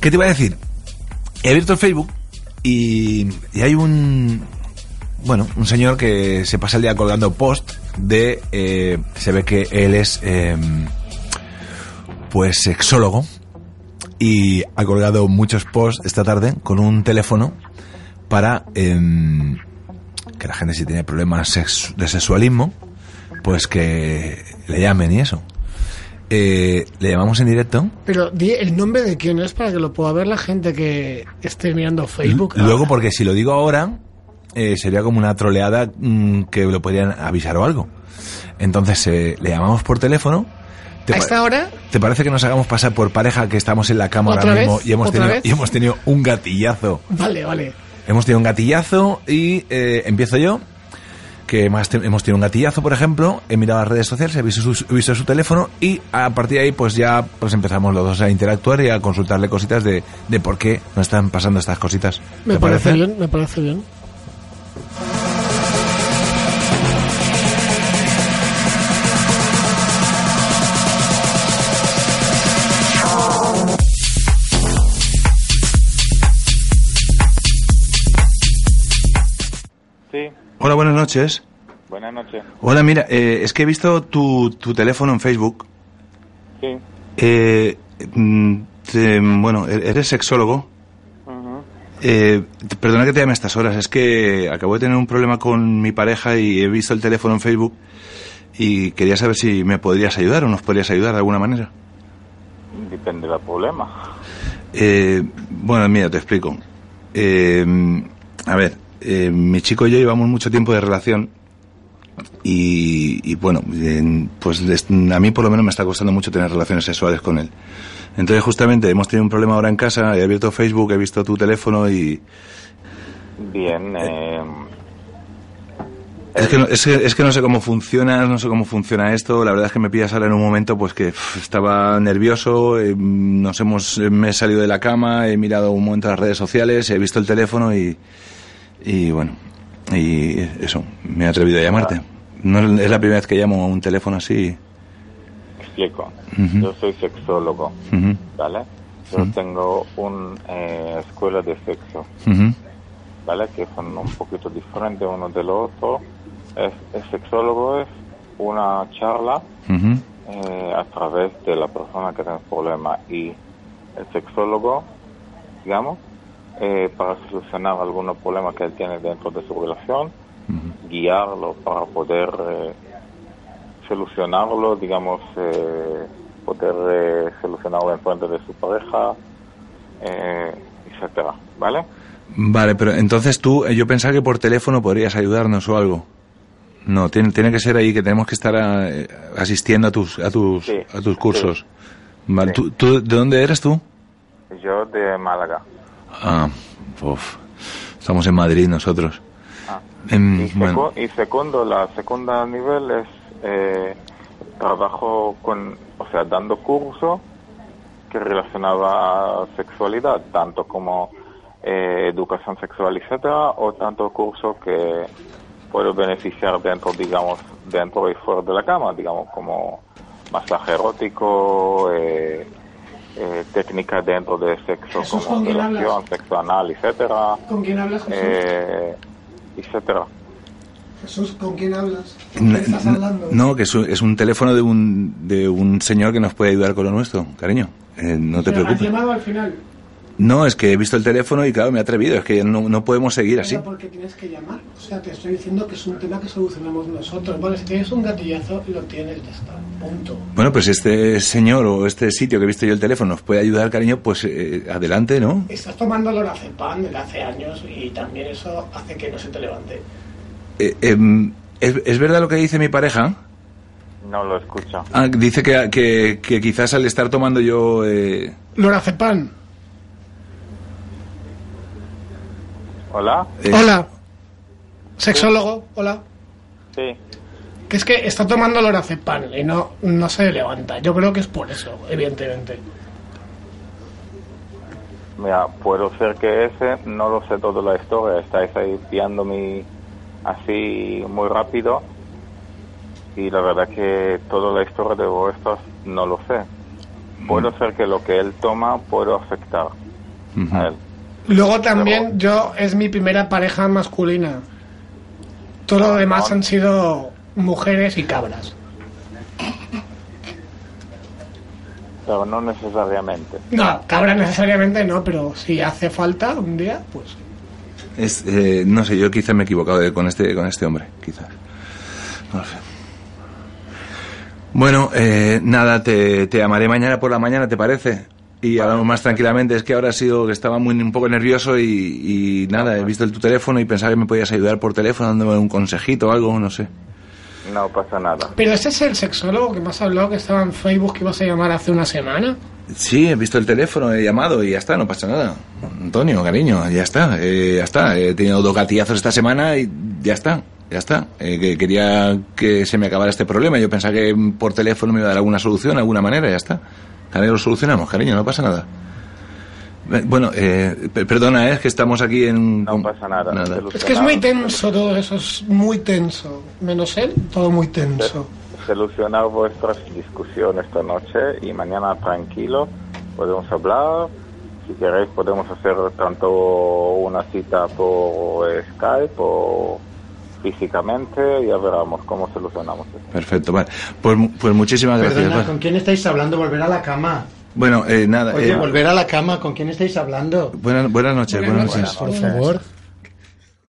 ¿Qué te iba a decir? He abierto el Facebook y, hay un, bueno, un señor que se pasa el día colgando post de, eh, se ve que él es, eh, pues, sexólogo y ha colgado muchos posts esta tarde con un teléfono para em, que la gente si tiene problemas de sexualismo, pues que le llamen y eso. Eh, le llamamos en directo. Pero di el nombre de quién es para que lo pueda ver la gente que esté mirando Facebook. Luego, ahora. porque si lo digo ahora, eh, sería como una troleada mm, que lo podrían avisar o algo. Entonces, eh, le llamamos por teléfono. ¿Te ¿A esta hora? ¿Te parece que nos hagamos pasar por pareja que estamos en la cama ¿Otra ahora vez? mismo y hemos, ¿Otra tenido, vez? y hemos tenido un gatillazo? Vale, vale. Hemos tenido un gatillazo y eh, empiezo yo, que más hemos tenido un gatillazo, por ejemplo, he mirado las redes sociales, he visto su, he visto su teléfono y a partir de ahí pues ya pues empezamos los dos a interactuar y a consultarle cositas de, de por qué nos están pasando estas cositas. Me ¿Te parece bien, me parece bien. Hola, buenas noches. buenas noches. Hola, mira, eh, es que he visto tu, tu teléfono en Facebook. Sí. Eh, mm, te- bueno, e- eres sexólogo. Eh, perdona que te llame a estas horas, es que acabo de tener un problema con mi pareja y he visto el teléfono en Facebook y quería saber si me podrías ayudar o nos podrías ayudar de alguna manera. Depende del problema. Eh, bueno, mira, te explico. Eh, a ver, eh, mi chico y yo llevamos mucho tiempo de relación y, y bueno, en- pues a mí por lo menos me está costando mucho tener relaciones sexuales con él. Entonces justamente hemos tenido un problema ahora en casa, he abierto Facebook, he visto tu teléfono y Bien, eh, es que, no, es, que, es que no sé cómo funciona, no sé cómo funciona esto. La verdad es que me pillas ahora en un momento pues que estaba nervioso, eh, nos hemos, me he salido de la cama, he mirado un momento las redes sociales, he visto el teléfono y, y bueno, y eso, me he atrevido a llamarte. No es la primera vez que llamo a un teléfono así. explico. Yo soy sexólogo, ¿vale? Yo tengo una escuela de sexo, ¿vale? Que son un poquito diferentes uno del otro. Es, el sexólogo es una charla eh, a través de la persona que tiene el problema y el sexólogo, digamos, eh, para solucionar algunos problemas que él tiene dentro de su relación, guiarlo para poder eh, solucionarlo, digamos, eh, poder eh, solucionarlo en frente de su pareja, eh, etcétera, ¿vale? Vale, pero entonces tú, eh, yo pensaba que por teléfono podrías ayudarnos o algo. No, tiene, tiene que ser ahí que tenemos que estar asistiendo a tus, a tus, Sí, a tus cursos. sí. Vale, Sí. ¿tú, tú- ¿de dónde eres tú? Yo de Málaga. Ah, uf, estamos en Madrid nosotros. Ah. Em, Y, secu- bueno, y segundo, la segunda nivel es eh, trabajo con, o sea, dando curso que relacionaba a sexualidad, tanto como eh, educación sexual, etcétera, o tanto curso que puedo beneficiar dentro, digamos, dentro y fuera de la cama, digamos, como masaje erótico, eh, eh, técnica dentro de sexo, Jesús, como ¿con quién relación, sexo anal, etcétera, ¿Con quién hablas, Jesús? eh, etcétera. Jesús, ¿con quién hablas? n- n- no, que es un, es un teléfono de un, de un señor que nos puede ayudar con lo nuestro, cariño. Eh, no te Pero ¿Has preocupes. llamado al final? No, es que he visto el teléfono y claro, me he atrevido. Es que no, no podemos seguir así. Porque tienes que llamar. O sea, te estoy diciendo que es un tema que solucionamos nosotros. Vale, si tienes un gatillazo, lo tienes, ya está. Punto. Bueno, pues este señor o este sitio que he visto yo el teléfono nos puede ayudar, cariño, pues eh, adelante, ¿no? Estás tomando lorazepam desde hace años y también eso hace que no se te levante. Eh, em, ¿es, es verdad lo que dice mi pareja? No lo escucho. Ah, dice que, que, que quizás al estar tomando yo... eh, Lorazepam. Hola. eh, Hola. Sexólogo, hola. Sí. Que es que está tomando lorazepam y no, no se levanta. Yo creo que es por eso, evidentemente. Mira, puedo ser que ese, no lo sé toda la historia, estáis ahí piándome así muy rápido y la verdad que toda la historia de vuestros no lo sé. Puede ser que lo que él toma puede afectar, a él. Luego también yo es mi primera pareja masculina. Todo lo demás han sido mujeres y cabras. Pero no necesariamente. No, cabras necesariamente no, pero si hace falta un día, pues Es, eh, no sé, yo quizá me he equivocado de- con este con este hombre, quizás. No lo sé. Bueno, eh, nada, te, te llamaré mañana por la mañana, ¿te parece? Y hablamos más tranquilamente. Es que ahora ha sido que estaba muy un poco nervioso y, y nada, he visto el, tu teléfono y pensaba que me podías ayudar por teléfono dándome un consejito o algo, no sé. No pasa nada. Pero ese es el sexólogo que me has hablado que estaba en Facebook que ibas a llamar hace una semana. Sí, he visto el teléfono, he llamado y ya está, no pasa nada. Antonio, cariño, ya está, eh, ya está. He tenido dos gatillazos esta semana y ya está, ya está. Eh, que quería que se me acabara este problema. Yo pensaba que por teléfono me iba a dar alguna solución, alguna manera, ya está. Cariño, lo solucionamos, cariño, no pasa nada. Eh, Bueno, eh, per- perdona, eh, es que estamos aquí en... No pasa nada. Es que es muy tenso todo eso, es muy tenso. Menos él, todo muy tenso. Solucionar vuestras discusiones esta noche y mañana tranquilo podemos hablar. Si queréis podemos hacer tanto una cita por Skype o físicamente. Ya veremos cómo solucionamos esto. Perfecto, vale. Pues, mu- pues muchísimas gracias. Perdona, ¿con quién estáis hablando? Volver a la cama. Bueno, eh, nada. Oye, eh, volver a la cama, ¿con quién estáis hablando? buenas, buenas noches, buenas noches. Por favor.